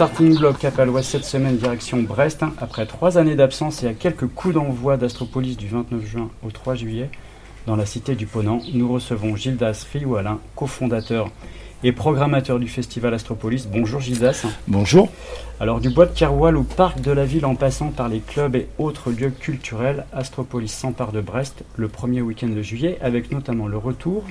starting block l'Ouest cette semaine direction Brest. Après trois années d'absence et à quelques coups d'envoi d'Astropolis du 29 juin au 3 juillet, dans la cité du Ponant, nous recevons Gildas Rioualin, cofondateur et programmateur du festival Astropolis. Bonjour Gildas. Bonjour. Alors du bois de Keroual au parc de la ville en passant par les clubs et autres lieux culturels, Astropolis s'empare de Brest le premier week-end de juillet avec notamment le retour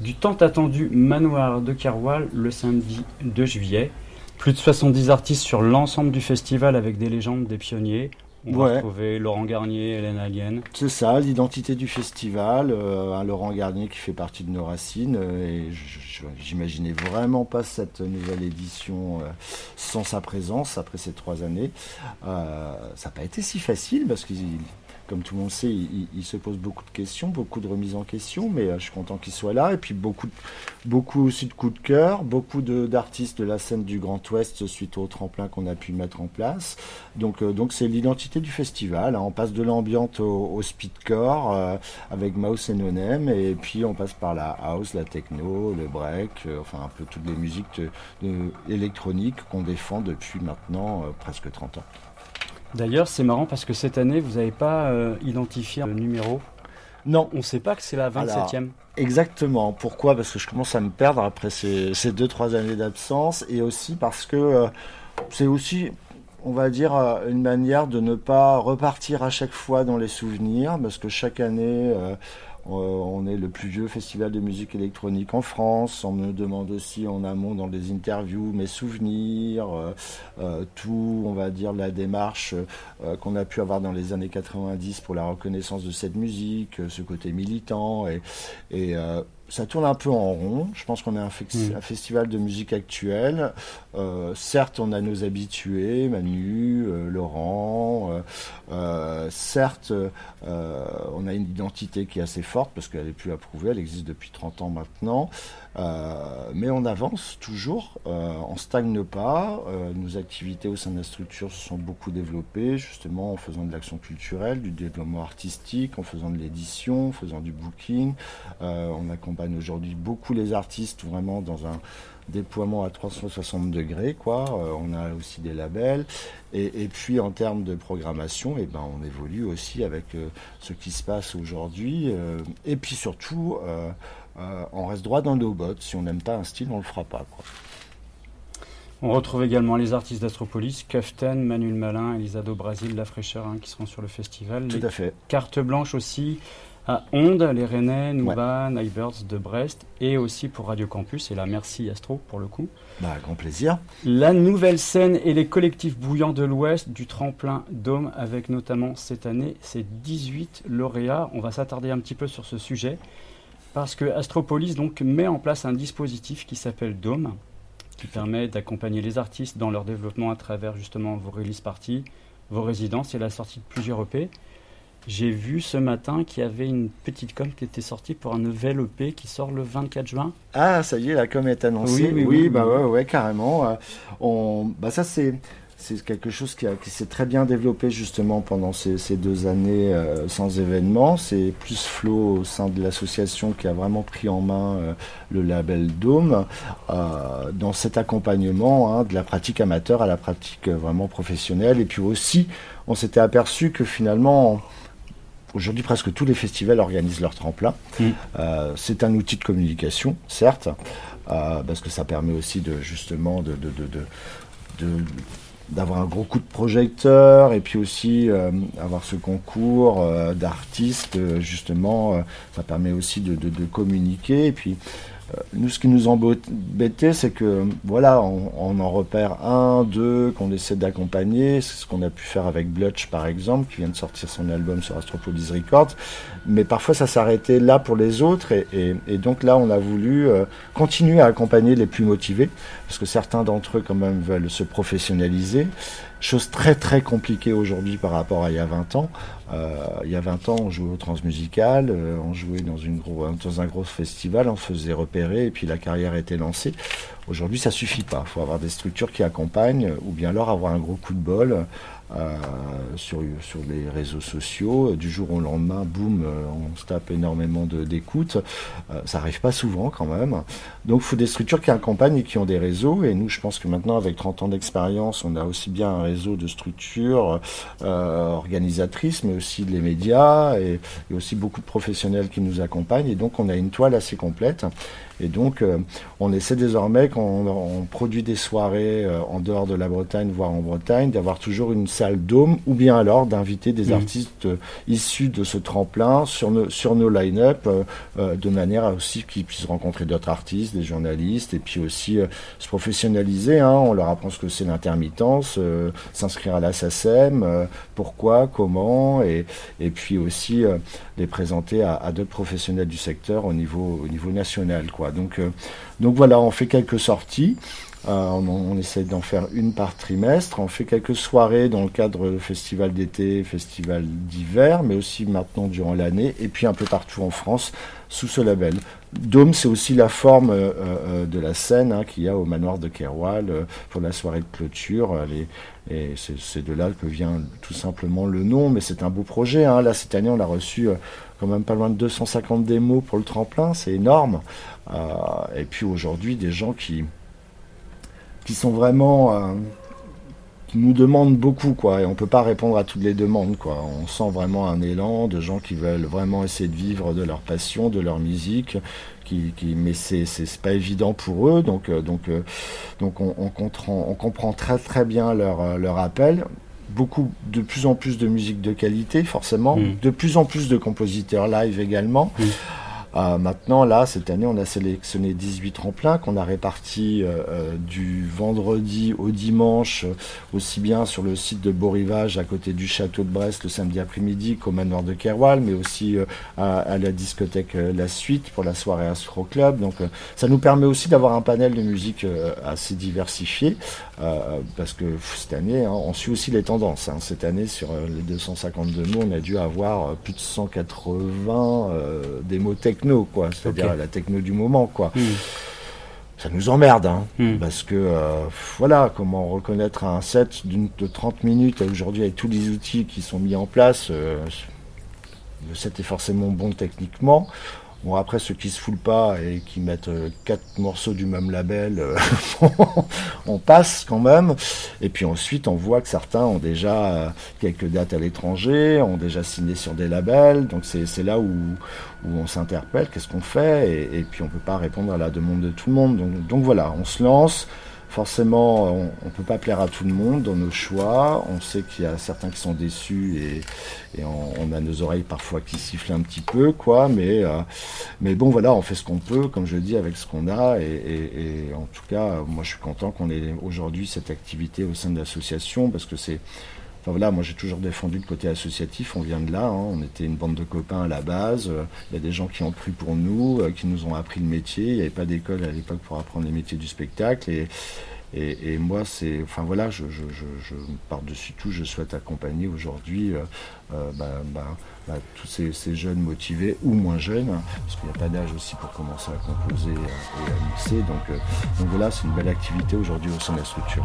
du tant attendu manoir de Keroual le samedi 2 juillet. Plus de 70 artistes sur l'ensemble du festival avec des légendes, des pionniers. On va retrouver Laurent Garnier, Hélène Alien. C'est ça, l'identité du festival. Euh, un Laurent Garnier qui fait partie de nos racines. Euh, et j'imaginais vraiment pas cette nouvelle édition euh, sans sa présence après ces trois années. ça n'a pas été si facile parce qu'il comme tout le monde sait, il, se pose beaucoup de questions, beaucoup de remises en question, mais euh, je suis content qu'il soit là. Et puis beaucoup, beaucoup aussi de coups de cœur, beaucoup d'artistes de, la scène du Grand Ouest suite au tremplin qu'on a pu mettre en place. Donc, euh, c'est l'identité du festival. Hein. On passe de l'ambiance au, speedcore euh, avec Mouse et Nonem, et puis on passe par la house, la techno, le break, enfin un peu toutes les musiques électroniques qu'on défend depuis maintenant presque 30 ans. D'ailleurs, c'est marrant parce que cette année, vous n'avez pas euh, identifié le numéro. Non. On ne sait pas que c'est la 27e. exactement. Pourquoi? Parce que je commence à me perdre après ces, deux, trois années d'absence et aussi parce que euh, c'est aussi, on va dire, euh, une manière de ne pas repartir à chaque fois dans les souvenirs parce que chaque année, euh, on est le plus vieux festival de musique électronique en France. On me demande aussi en amont dans des interviews mes souvenirs, euh, euh, tout, on va dire, la démarche qu'on a pu avoir dans les années 90 pour la reconnaissance de cette musique, ce côté militant. Et ça tourne un peu en rond. Je pense qu'on est un, mm. festival de musique actuelle. Euh, certes, on a nos habitués, Manu, euh, Laurent. Euh, certes, on a une identité qui est assez forte parce qu'elle est plus approuvée. Elle existe depuis 30 ans maintenant. Mais on avance toujours. on stagne pas. nos activités au sein de la structure se sont beaucoup développées, justement en faisant de l'action culturelle, du développement artistique, en faisant de l'édition, en faisant du booking. on accompagne aujourd'hui beaucoup les artistes vraiment dans un déploiement à 360 degrés. Quoi. Euh, on a aussi des labels. Et, puis en termes de programmation, eh ben, on évolue aussi avec euh, ce qui se passe aujourd'hui. Euh, et puis surtout, on reste droit dans nos bottes. Si on n'aime pas un style, on ne le fera pas. Quoi. On retrouve également les artistes d'Astropolis, Kaftan, Manuel Malin, Elisado Brasil, La Fraîcheur, hein, qui seront sur le festival. Tout à fait. Carte blanche aussi à Onde, les Rennais, Nouba, ouais. de Brest et aussi pour Radio Campus. Et là, merci Astro pour le coup. Bah, grand plaisir. La nouvelle scène et les collectifs bouillants de l'Ouest du tremplin Dôme avec notamment cette année ces 18 lauréats. On va s'attarder un petit peu sur ce sujet parce que Astropolis donc met en place un dispositif qui s'appelle Dôme qui permet d'accompagner les artistes dans leur développement à travers justement vos release parties, vos résidences et la sortie de plusieurs EP. J'ai vu ce matin qu'il y avait une petite com qui était sortie pour un nouvel EP qui sort le 24 juin. Ah, ça y est, la com est annoncée. Oui, oui, bah ouais, ouais, carrément. Euh, on, bah ça c'est c'est quelque chose qui, qui s'est très bien développé justement pendant ces, ces deux années euh, sans événement. C'est plus Flo au sein de l'association qui a vraiment pris en main euh, le label Dôme euh, dans cet accompagnement hein, de la pratique amateur à la pratique vraiment professionnelle. Et puis aussi, on s'était aperçu que finalement, Aujourd'hui, presque tous les festivals organisent leur tremplin. Mm. Euh, c'est un outil de communication, certes, parce que ça permet aussi de justement de, d'avoir un gros coup de projecteur et puis aussi euh, avoir ce concours d'artistes justement ça permet aussi de, de, communiquer et puis euh, nous, ce qui nous embêtait, c'est que voilà, on, en repère un, deux qu'on essaie d'accompagner. C'est ce qu'on a pu faire avec Blutch, par exemple, qui vient de sortir son album sur Astropolis Records. Mais parfois, ça s'arrêtait là pour les autres. Et, donc là, on a voulu euh, continuer à accompagner les plus motivés, parce que certains d'entre eux, quand même, veulent se professionnaliser. Chose très très compliquée aujourd'hui par rapport à il y a 20 ans. Euh, il y a 20 ans, on jouait au transmusical, euh, on jouait dans, une gros, dans un gros festival, on faisait repérer et puis la carrière était lancée. Aujourd'hui, ça suffit pas. Il faut avoir des structures qui accompagnent, ou bien alors avoir un gros coup de bol euh, sur, sur les réseaux sociaux. Du jour au lendemain, boum, euh, on se tape énormément d'écoute. Euh, ça arrive pas souvent quand même. Donc il faut des structures qui accompagnent et qui ont des réseaux. Et nous, je pense que maintenant, avec 30 ans d'expérience, on a aussi bien un réseau de structures organisatrices, mais aussi les médias et, aussi beaucoup de professionnels qui nous accompagnent. Et donc on a une toile assez complète. Et donc, euh, on essaie désormais, quand on, produit des soirées euh, en dehors de la Bretagne, voire en Bretagne, d'avoir toujours une salle dôme, ou bien alors d'inviter des mmh. artistes euh, issus de ce tremplin sur nos, sur nos line-up, de manière à aussi qu'ils puissent rencontrer d'autres artistes, des journalistes, et puis aussi se professionnaliser. Hein. On leur apprend ce que c'est l'intermittence, s'inscrire à la SACEM, pourquoi, comment, et, et puis aussi les présenter à, à d'autres professionnels du secteur au niveau, au niveau national. Quoi. Donc, euh, donc voilà, on fait quelques sorties. Euh, on, essaie d'en faire une par trimestre. On fait quelques soirées dans le cadre de festival d'été, festival d'hiver, mais aussi maintenant durant l'année, et puis un peu partout en France sous ce label. Dôme, c'est aussi la forme euh, de la scène hein, qu'il y a au manoir de Keroual pour la soirée de clôture. et c'est de là que vient tout simplement le nom, mais c'est un beau projet. Hein. Là, cette année, on l'a reçu quand même pas loin de 250 démos pour le tremplin, c'est énorme. Euh, et puis aujourd'hui, des gens qui, qui sont vraiment. Euh, qui nous demandent beaucoup, quoi. Et on peut pas répondre à toutes les demandes, quoi. On sent vraiment un élan de gens qui veulent vraiment essayer de vivre de leur passion, de leur musique. Qui, qui, mais c'est c'est pas évident pour eux donc euh, donc donc on, on, comprend on comprend très très bien leur leur appel beaucoup de plus en plus de musique de qualité forcément mm. de plus en plus de compositeurs live également mm. Euh, maintenant, là, cette année, on a sélectionné 18 tremplins qu'on a répartis euh, euh, du vendredi au dimanche, aussi bien sur le site de Beau-Rivage, à côté du château de Brest, le samedi après-midi, qu'au manoir de Kerwal, mais aussi à, la discothèque La Suite pour la soirée Astro Club. Donc, ça nous permet aussi d'avoir un panel de musique assez diversifié, parce que cette année, hein, on suit aussi les tendances. Hein. Cette année, sur les 252 mots, on a dû avoir plus de 180 démos quoi, c'est-à-dire la techno du moment, quoi. Hmm. Ça nous emmerde, hein, hmm. parce que euh, voilà, comment reconnaître un set de 30 minutes aujourd'hui avec tous les outils qui sont mis en place. Euh, le set est forcément bon techniquement. Bon, après, ceux qui se foulent pas et qui mettent euh, quatre morceaux du même label, euh, on passe quand même. Et puis ensuite, on voit que certains ont déjà euh, quelques dates à l'étranger, ont déjà signé sur des labels. Donc c'est là où, où on s'interpelle, qu'est-ce qu'on fait? Et, puis on peut pas répondre à la demande de tout le monde. Donc voilà, on se lance. Forcément, on ne peut pas plaire à tout le monde dans nos choix. On sait qu'il y a certains qui sont déçus et, on, a nos oreilles parfois qui sifflent un petit peu, quoi. Mais, euh, mais bon, voilà, on fait ce qu'on peut, comme je dis, avec ce qu'on a. Et, en tout cas, moi, je suis content qu'on ait aujourd'hui cette activité au sein de l'association parce que c'est Enfin voilà, moi j'ai toujours défendu le côté associatif, on vient de là, hein. on était une bande de copains à la base, il y a des gens qui ont cru pour nous, euh, qui nous ont appris le métier, il n'y avait pas d'école à l'époque pour apprendre les métiers du spectacle et, moi c'est, enfin voilà, par-dessus tout, je souhaite accompagner aujourd'hui euh, euh, bah, bah, bah, tous ces, jeunes motivés ou moins jeunes, parce qu'il n'y a pas d'âge aussi pour commencer à composer et à mixer, donc, donc voilà, c'est une belle activité aujourd'hui au sein de la structure.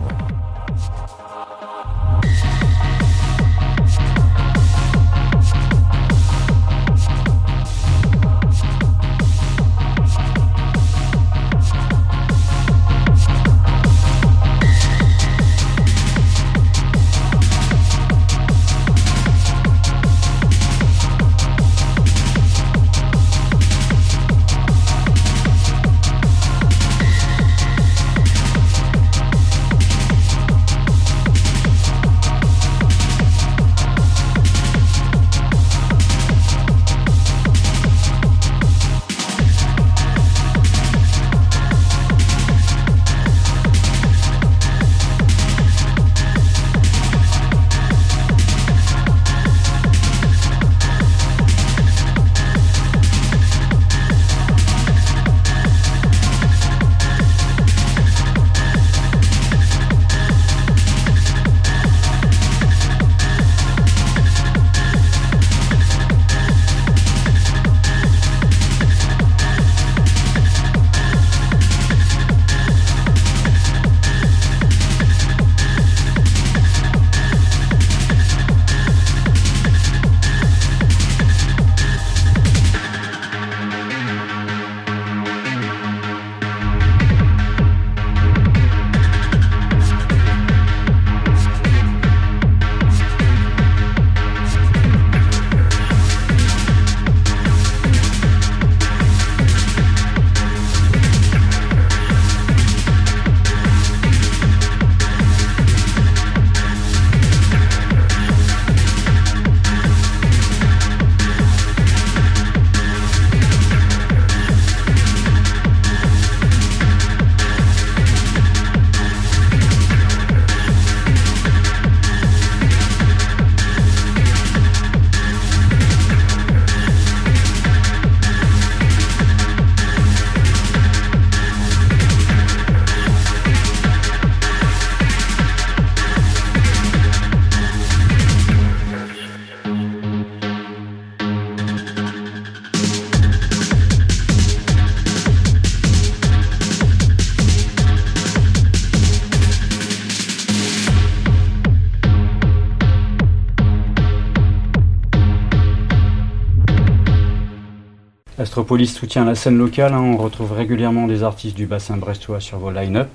Astropolis soutient la scène locale. Hein. on retrouve régulièrement des artistes du bassin brestois sur vos line-up.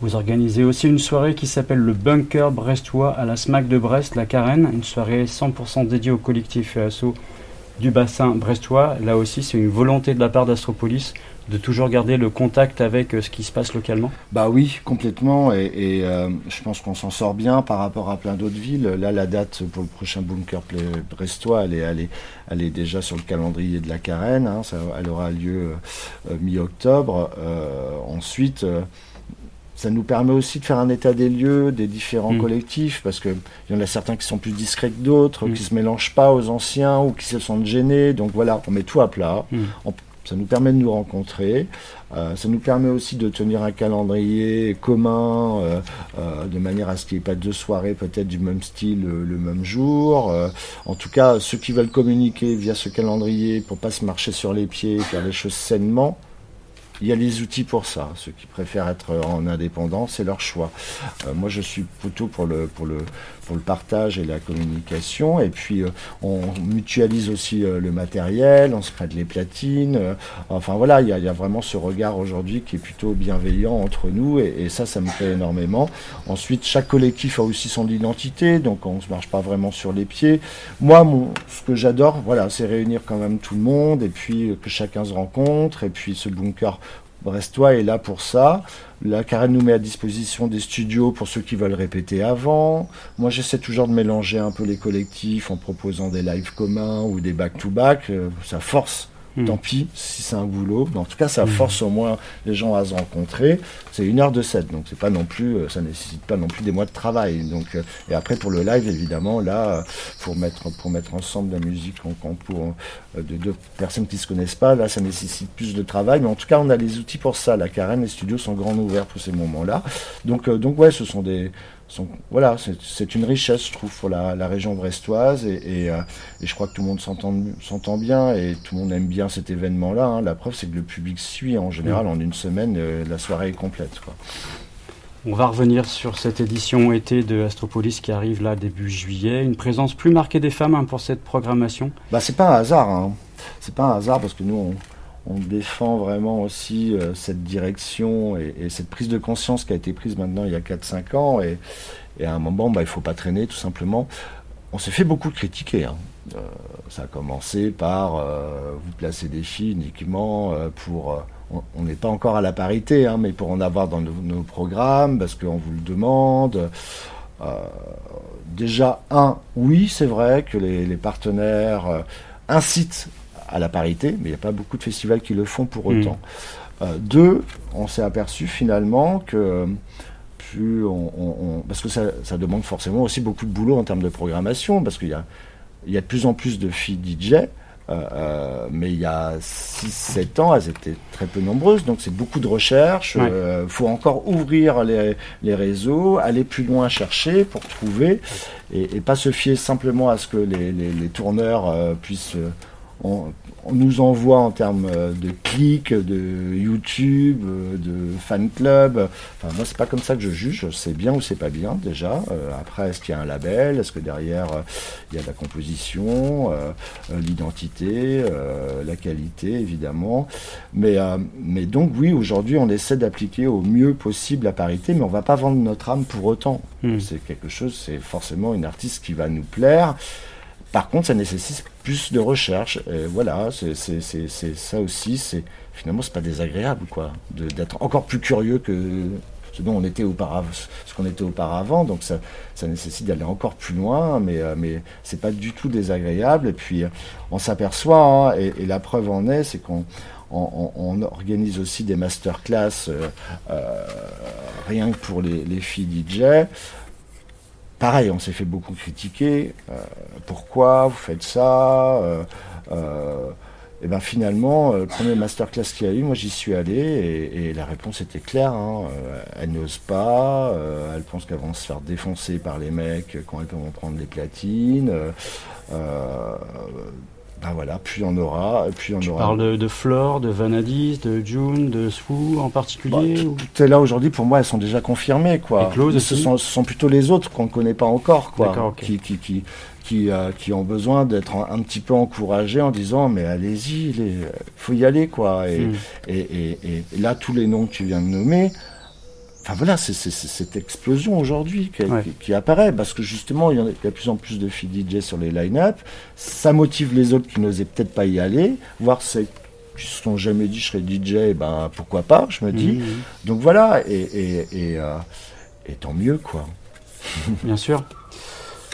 Vous organisez aussi une soirée qui s'appelle le Bunker Brestois à la SMAC de Brest, la Carène, une soirée 100% dédiée au collectif et assaut du bassin brestois. Là aussi, c'est une volonté de la part d'Astropolis de toujours garder le contact avec euh, ce qui se passe localement Bah oui, complètement. Et, euh, je pense qu'on s'en sort bien par rapport à plein d'autres villes. Là, la date pour le prochain Bunker Brestois, elle est, elle est, déjà sur le calendrier de la Carène. Hein. ça, elle aura lieu euh, mi-octobre. ensuite ça nous permet aussi de faire un état des lieux des différents mm. collectifs, parce qu'il y en a certains qui sont plus discrets que d'autres, qui mm. qui se mélangent pas aux anciens ou qui se sentent gênés. Donc voilà, on met tout à plat. Mm. Ça nous permet de nous rencontrer. Euh, ça nous permet aussi de tenir un calendrier commun, euh, euh, de manière à ce qu'il n'y ait pas deux soirées peut-être du même style le même jour. en tout cas, ceux qui veulent communiquer via ce calendrier pour pas se marcher sur les pieds, faire les choses sainement, il y a les outils pour ça. Ceux qui préfèrent être en indépendant, c'est leur choix. Moi, je suis plutôt pour le, pour, le, pour le partage et la communication. Et puis, euh, on mutualise aussi euh, le matériel, on se prête les platines. enfin, voilà, il y, a, vraiment ce regard aujourd'hui qui est plutôt bienveillant entre nous. Et, ça, ça me plaît énormément. Ensuite, chaque collectif a aussi son identité. Donc, on ne se marche pas vraiment sur les pieds. Moi, mon, ce que j'adore, voilà, c'est réunir quand même tout le monde et puis que chacun se rencontre. Et puis, ce bunker Brestois est là pour ça. La Carène nous met à disposition des studios pour ceux qui veulent répéter avant. Moi, j'essaie toujours de mélanger un peu les collectifs en proposant des lives communs ou des back-to-back. -back. Euh, ça force Hmm. Tant pis si c'est un boulot. en tout cas, ça hmm. force au moins les gens à se rencontrer. C'est une heure de set, donc c'est pas non plus, euh, ça nécessite pas non plus des mois de travail. Donc, euh, et après pour le live, évidemment, là, pour mettre pour mettre ensemble la musique en, pour euh, de deux personnes qui se connaissent pas, là, ça nécessite plus de travail. Mais en tout cas, on a les outils pour ça. La carène, les studios sont grands ouverts pour ces moments-là. Donc, donc ouais, ce sont des voilà, c'est une richesse, je trouve, pour la, région brestoise. Euh, et, je crois que tout le monde s'entend bien et tout le monde aime bien cet événement-là. Hein. La preuve, c'est que le public suit en général en une semaine, euh, la soirée est complète. On va revenir sur cette édition été de Astropolis qui arrive là début juillet. Une présence plus marquée des femmes hein, pour cette programmation? Bah, C'est pas un hasard. Hein. C'est pas un hasard parce que nous, on, on défend vraiment aussi euh, cette direction et, cette prise de conscience qui a été prise maintenant il y a 4-5 ans. Et, à un moment, bah, il ne faut pas traîner tout simplement. On s'est fait beaucoup critiquer. Hein. Euh, ça a commencé par euh, vous placer des filles uniquement pour... on n'est pas encore à la parité, hein, mais pour en avoir dans nos, programmes, parce qu'on vous le demande. déjà, un, oui, c'est vrai que les, les partenaires incitent à la parité, mais il n'y a pas beaucoup de festivals qui le font pour hmm. autant. Euh, deux, on s'est aperçu finalement que plus on, parce que ça, demande forcément aussi beaucoup de boulot en termes de programmation, parce qu'il y a, il y a de plus en plus de filles DJ. Euh, euh, mais il y a 6-7 ans, elles étaient très peu nombreuses, donc c'est beaucoup de recherche. Il faut encore ouvrir les, les, réseaux, aller plus loin chercher pour trouver, et, et, pas se fier simplement à ce que les, les, les tourneurs puissent on, nous envoie en termes euh, de clics, de YouTube, euh, de fan club. Enfin, moi, c'est pas comme ça que je juge. C'est bien ou c'est pas bien déjà. Euh, après, est-ce qu'il y a un label? Est-ce que derrière il y a la composition, l'identité, la qualité, évidemment. Mais, mais donc oui, aujourd'hui, on essaie d'appliquer au mieux possible la parité, mais on va pas vendre notre âme pour autant. Hmm. C'est quelque chose. C'est forcément une artiste qui va nous plaire. Par contre, ça nécessite plus de recherche. Et voilà, c'est ça aussi. C'est finalement, c'est pas désagréable, quoi, d'être encore plus curieux que ce dont on était auparavant, qu'on était auparavant. Donc ça, nécessite d'aller encore plus loin, mais euh, mais c'est pas du tout désagréable. Et puis on s'aperçoit, hein, et, la preuve en est, c'est qu'on on, organise aussi des masterclass euh, euh, rien que pour les, les filles DJ. Pareil, on s'est fait beaucoup critiquer. Euh, pourquoi vous faites ça euh, euh, Et ben finalement, le premier masterclass qu'il y a eu, moi j'y suis allé et, la réponse était claire. Hein. elle n'ose pas, elle pense qu'elles vont se faire défoncer par les mecs quand elles vont prendre des platines. Ben voilà, plus on aura, plus on tu aura. parles de, Flore, de Vanadis, de June, de Swoo en particulier Bah, ou- Tout est là aujourd'hui, pour moi, elles sont déjà confirmées, quoi. Et ce sont, ce sont plutôt les autres qu'on ne connaît pas encore, quoi. D'accord, ok. Qui, qui, qui, qui, euh, qui ont besoin d'être un, un petit peu encouragés en disant, mais allez-y, il faut y aller, quoi. Et, Hmm. et, et- et là, tous les noms que tu viens de nommer, enfin voilà, c'est cette explosion aujourd'hui qui, Ouais. qui- qui apparaît, parce que justement, il y, a, de plus en plus de filles DJ sur les line-up, ça motive les autres qui n'osaient peut-être pas y aller, voir celles qui se sont jamais dit je serais DJ, ben pourquoi pas, je me dis. Mhm, Donc voilà, et, et, et, euh, et tant mieux, quoi. Bien sûr.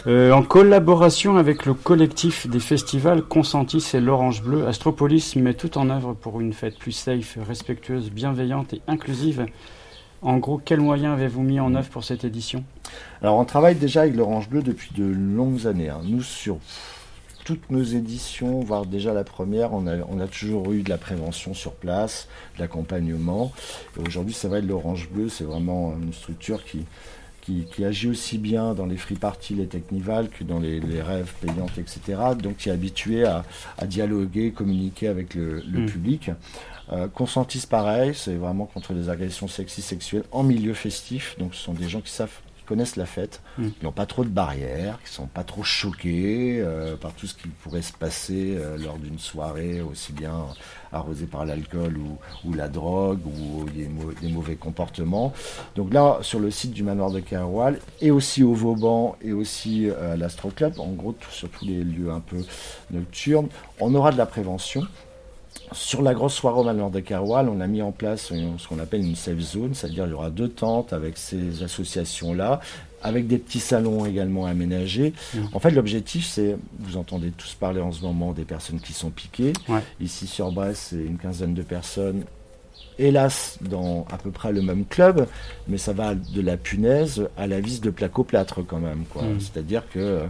Euh, en collaboration avec le collectif des festivals Consentis et l'Orange Bleu, Astropolis met tout en œuvre pour une fête plus safe, respectueuse, bienveillante et inclusive. En gros, quels moyens avez-vous mis en œuvre pour cette édition? Alors on travaille déjà avec l'Orange Bleu depuis de longues années. hein. Nous, sur toutes nos éditions, voire déjà la première, on a, on a toujours eu de la prévention sur place, de l'accompagnement. Et aujourd'hui, c'est vrai, l'Orange Bleu, c'est vraiment une structure qui, qui, qui agit aussi bien dans les free parties, les technivals, que dans les, les rêves payantes, etc. Donc qui est habitué à, à dialoguer, communiquer avec le, le Mm. public. Euh, Consentis, pareil, c'est vraiment contre les agressions sexistes sexuelles en milieu festif. Donc ce sont des gens qui savent qui connaissent la fête, Mm. qui n'ont pas trop de barrières, qui sont pas trop choqués euh, par tout ce qui pourrait se passer euh, lors d'une soirée, aussi bien arrosée par l'alcool ou, ou la drogue ou des, mau- des mauvais comportements. Donc là, sur le site du manoir de Kerwal, et aussi au Vauban, et aussi euh, à l'Astro Club, en gros, tout- sur tous les lieux un peu nocturnes, on aura de la prévention. Sur la grosse soirée au manoir de Kerwal, on a mis en place une- ce qu'on appelle une safe zone, c'est-à-dire il y aura deux tentes avec ces associations-là, avec des petits salons également aménagés. Mhm. En fait, l'objectif, c'est, vous entendez tous parler en ce moment des personnes qui sont piquées. Ouais. Ici sur Brest, c'est une quinzaine de personnes. Hélas, dans à peu près le même club, mais ça va de la punaise à la vis de plaque-au-plâtre quand même. quoi. Mhm. C'est-à-dire que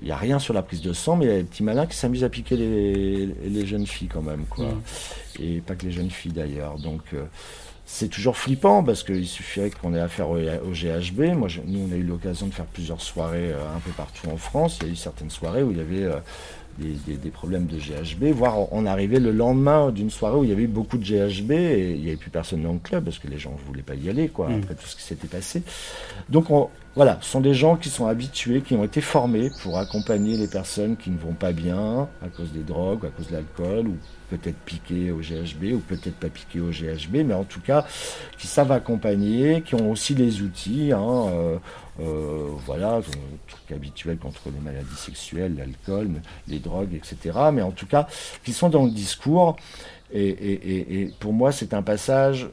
il n'y a rien sur la prise de sang, mais il y a des petits malins qui s'amusent à piquer les, les jeunes filles quand même. quoi. Mhm. Et pas que les jeunes filles d'ailleurs. Donc euh, c'est toujours flippant parce qu'il suffirait qu'on ait affaire au, au GHB. Moi, je- nous, on a eu l'occasion de faire plusieurs soirées euh, un peu partout en France. Il y a eu certaines soirées où il y avait euh, des, des- des problèmes de GHB, voire on on arrivait le lendemain d'une soirée où il y avait eu beaucoup de GHB et il n'y avait plus personne dans le club parce que les gens ne voulaient pas y aller, quoi, Mm. après tout ce qui s'était passé. Donc on- voilà, ce sont des gens qui sont habitués, qui ont été formés pour accompagner les personnes qui ne vont pas bien à cause des drogues, à cause de l'alcool, ou peut-être piquées au GHB, ou peut-être pas piquées au GHB, mais en tout cas, qui savent accompagner, qui ont aussi les outils, hein, euh, euh, voilà, euh, trucs habituels contre les maladies sexuelles, l'alcool, les drogues, etc. Mais en tout cas, qui sont dans le discours. Et, et- et- et pour moi, c'est un passage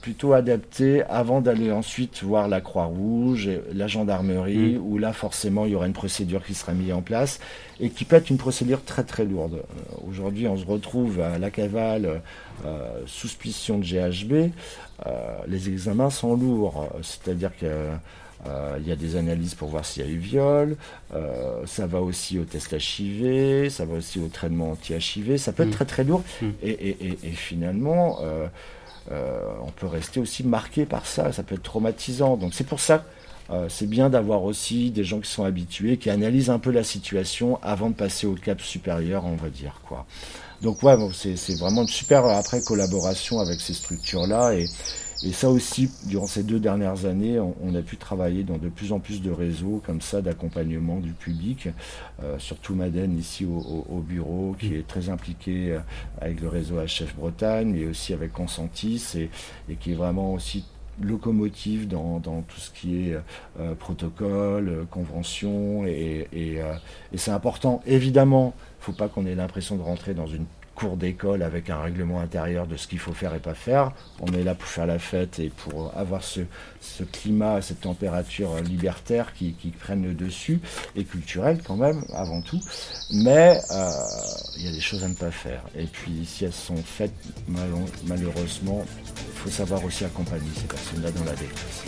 plutôt adapté avant d'aller ensuite voir la Croix-Rouge, et la gendarmerie, où là, forcément, il y aura une procédure qui sera mise en place et qui peut être une procédure très très lourde. Euh, Aujourd'hui, on se retrouve à la cavale euh, suspicion de GHB. Euh, les examens sont lourds, c'est-à-dire que euh, il y a des analyses pour voir s'il y a eu viol, euh, ça va aussi au test HIV, ça va aussi au traitement anti-HIV, ça peut être Mm. très très lourd. Mm. Et, et- et- et finalement, euh, euh, on peut rester aussi marqué par ça, ça peut être traumatisant. Donc c'est pour ça euh, c'est bien d'avoir aussi des gens qui sont habitués, qui analysent un peu la situation avant de passer au cap supérieur, on va dire. quoi. Donc ouais, bon, c'est vraiment une super euh, après collaboration avec ces structures-là. Et, et ça aussi, durant ces deux dernières années, on, a pu travailler dans de plus en plus de réseaux comme ça d'accompagnement du public, euh, surtout Madeleine ici au, au- au bureau, qui est très impliqué euh, avec le réseau HF Bretagne, mais aussi avec Consentis, et, qui est vraiment aussi locomotive dans, tout ce qui est euh, protocole, convention, et, et, c'est important. Évidemment, faut pas qu'on ait l'impression de rentrer dans une cour d'école avec un règlement intérieur de ce qu'il faut faire et pas faire. On est là pour faire la fête et pour avoir ce, ce climat, cette température libertaire qui, qui prennent le dessus et culturelle quand même avant tout. Mais euh, il y a des choses à ne pas faire. Et puis si elles sont faites mal- malheureusement, il faut savoir aussi accompagner ces personnes-là dans la détresse.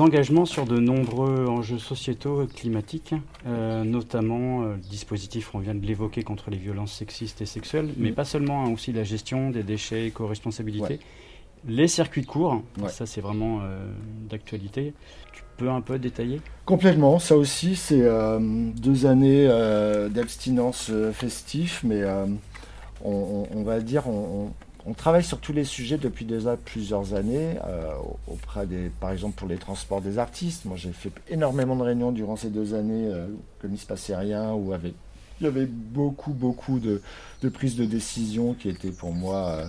Engagements sur de nombreux enjeux sociétaux et climatiques, euh, notamment euh, le dispositif, on vient de l'évoquer, contre les violences sexistes et sexuelles, mais mm. pas seulement, hein, aussi la gestion des déchets, éco-responsabilité. Les circuits de cours, ça c'est vraiment d'actualité. Tu peux un peu détailler? Complètement, ça aussi c'est deux années d'abstinence festif, mais on, va dire on, on travaille sur tous les sujets depuis déjà plusieurs années, euh, auprès des, par exemple pour les transports des artistes. Moi, j'ai fait énormément de réunions durant ces deux années, euh, comme il ne se passait rien, où avait, il y avait beaucoup, beaucoup de, prises de décision qui étaient pour moi euh,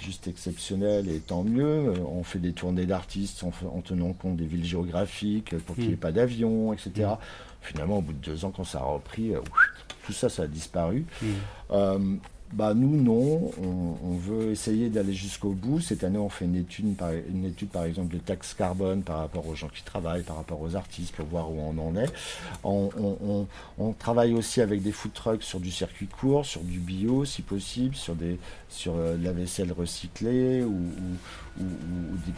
juste exceptionnelles, et tant mieux. On fait des tournées d'artistes en, tenant compte des villes géographiques, pour qu'il n'y ait mm. pas d'avion, etc. Mm. Finalement, au bout de deux ans, quand ça a repris, tout ça, ça a disparu. Mm bah nous non, on, veut essayer d'aller jusqu'au bout. Cette année, on fait une étude, par, une étude par exemple de taxe carbone par rapport aux gens qui travaillent, par rapport aux artistes, pour voir où on en est. On, travaille aussi avec des food trucks sur du circuit court, sur du bio si possible, sur des sur euh, la vaisselle recyclée ou, ou,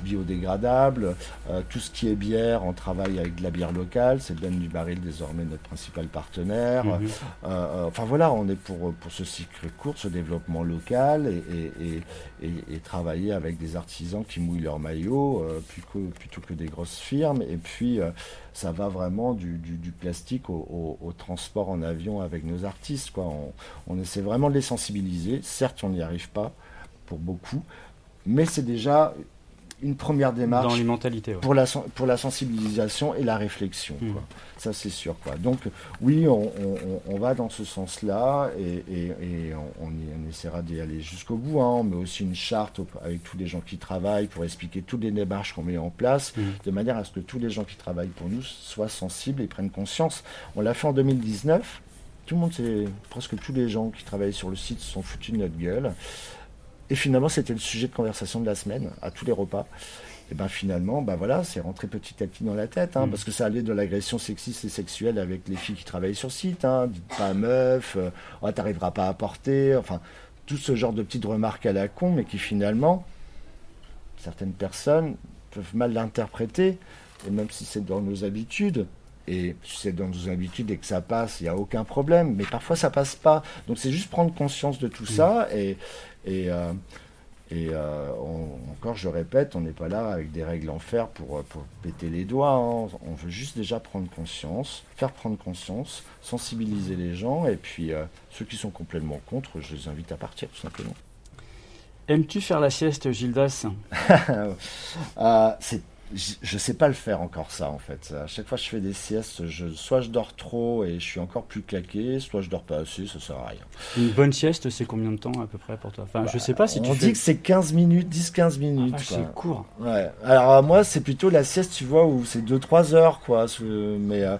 biodégradables. Euh, tout ce qui est bière, on travaille avec de la bière locale. C'est Ben du Baril désormais notre principal partenaire. Mhm. Euh, enfin voilà, on est pour, pour ce cycle court, ce développement local et, et, travailler avec des artisans qui mouillent leur maillot plutôt, plutôt, que des grosses firmes. Et puis ça va vraiment du, du, plastique au, au, transport en avion avec nos artistes. Quoi. On, on essaie vraiment de les sensibiliser. Certes, on n'y arrive pas pour beaucoup, mais c'est déjà une première démarche dans les mentalités pour la pour la sensibilisation et la réflexion hmm. ça c'est sûr quoi donc oui on, va dans ce sens là et, on, essaiera d'y aller jusqu'au bout hein. on met aussi une charte avec tous les gens qui travaillent pour expliquer toutes les démarches qu'on met en place hmm. de manière à ce que tous les gens qui travaillent pour nous soient sensibles et prennent conscience on l'a fait en 2019 tout le monde, presque tous les gens qui travaillent sur le site se sont foutus de notre gueule. Et finalement, c'était le sujet de conversation de la semaine, à tous les repas. Et ben finalement, ben voilà, c'est rentré petit à petit dans la tête, hein, mm. parce que ça allait de l'agression sexiste et sexuelle avec les filles qui travaillaient sur site. Hein, dites pas meuf, euh, oh, t'arriveras pas à porter, enfin tout ce genre de petites remarques à la con, mais qui finalement, certaines personnes peuvent mal l'interpréter, et même si c'est dans nos habitudes, et c'est dans nos habitudes et que ça passe, il n'y a aucun problème. Mais parfois, ça passe pas. Donc, c'est juste prendre conscience de tout ça. Et, et, euh, et euh, encore, je répète, on n'est pas là avec des règles en fer pour, pour péter les doigts. Hein. On veut juste déjà prendre conscience, faire prendre conscience, sensibiliser les gens. Et puis, euh, ceux qui sont complètement contre, je les invite à partir, tout simplement. Aimes-tu faire la sieste, Gildas? C'est je sais pas le faire encore ça en fait. À chaque fois que je fais des siestes, je, soit je dors trop et je suis encore plus claqué, soit je dors pas assez, ça sert à rien. Une bonne sieste, c'est combien de temps à peu près pour toi? Enfin, je sais pas si tu On dit que c'est 15 minutes, 10-15 minutes. Ah, c'est court. Ouais. Alors moi, c'est plutôt la sieste, tu vois, où c'est 2-3 heures quoi. Mais, euh,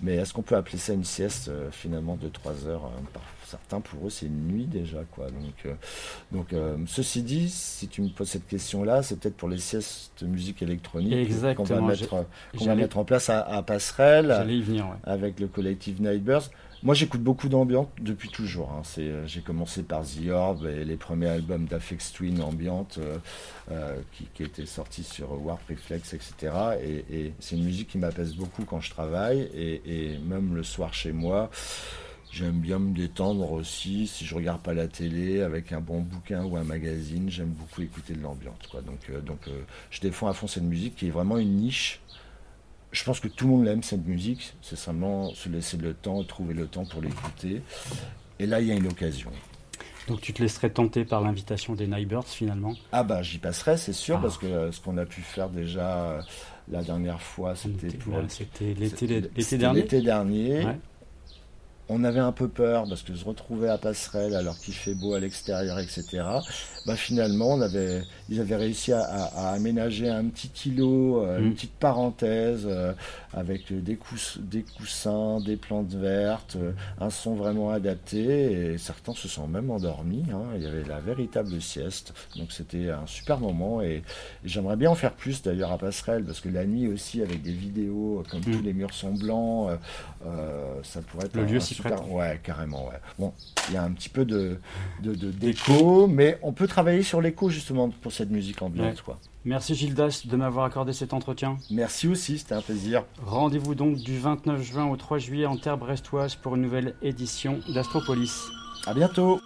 mais est-ce qu'on peut appeler ça une sieste euh, finalement de 3 heures certains pour eux c'est une nuit déjà quoi donc euh, donc euh, ceci dit si tu me poses cette question là c'est peut-être pour les siestes de musique électronique qu'on va mettre va mettre en place à, Passerelle avec le collectif Nightbirds moi, j'écoute beaucoup d'ambiance depuis toujours. Hein. C'est, euh, j'ai commencé par The Orb et les premiers albums d'Afex Twin ambiante qui, qui, étaient sortis sur Warp Reflex, etc. Et, c'est une musique qui m'apaise beaucoup quand je travaille et, et même le soir chez moi. J'aime bien me détendre aussi. Si je regarde pas la télé avec un bon bouquin ou un magazine, j'aime beaucoup écouter de l'ambiance. Quoi. Donc, euh, donc euh, je défends à fond cette musique qui est vraiment une niche. Je pense que tout le monde l'aime cette musique. C'est simplement se laisser le temps, trouver le temps pour l'écouter. Et là, il y a une occasion. Donc tu te laisserais tenter par l'invitation des Nightbirds finalement? Ah bah j'y passerai, c'est sûr, ah. parce que euh, ce qu'on a pu faire déjà la dernière fois, c'était pour... C'était l'été dernier. L'été dernier on avait un peu peur parce que se retrouver à Passerelle alors qu'il fait beau à l'extérieur, etc. Bah finalement, on avait, ils avaient réussi à, aménager un petit îlot, euh, une mm. petite parenthèse euh, avec des, des, coussins, des plantes vertes, euh, un son vraiment adapté et certains se sont même endormis. Hein. Il y avait la véritable sieste, donc c'était un super moment et, j'aimerais bien en faire plus d'ailleurs à Passerelle parce que la nuit aussi avec des vidéos comme mm. tous les murs sont blancs, ça pourrait être le lieu s'y Ouais, carrément. Ouais. Bon, il y a un petit peu de d'écho, mais on peut travailler sur l'écho justement pour cette musique ambiante. Quoi. Merci Gildas de m'avoir accordé cet entretien. Merci aussi, c'était un plaisir. Rendez-vous donc du 29 juin au 3 juillet en terre brestoise pour une nouvelle édition d'Astropolis. À bientôt.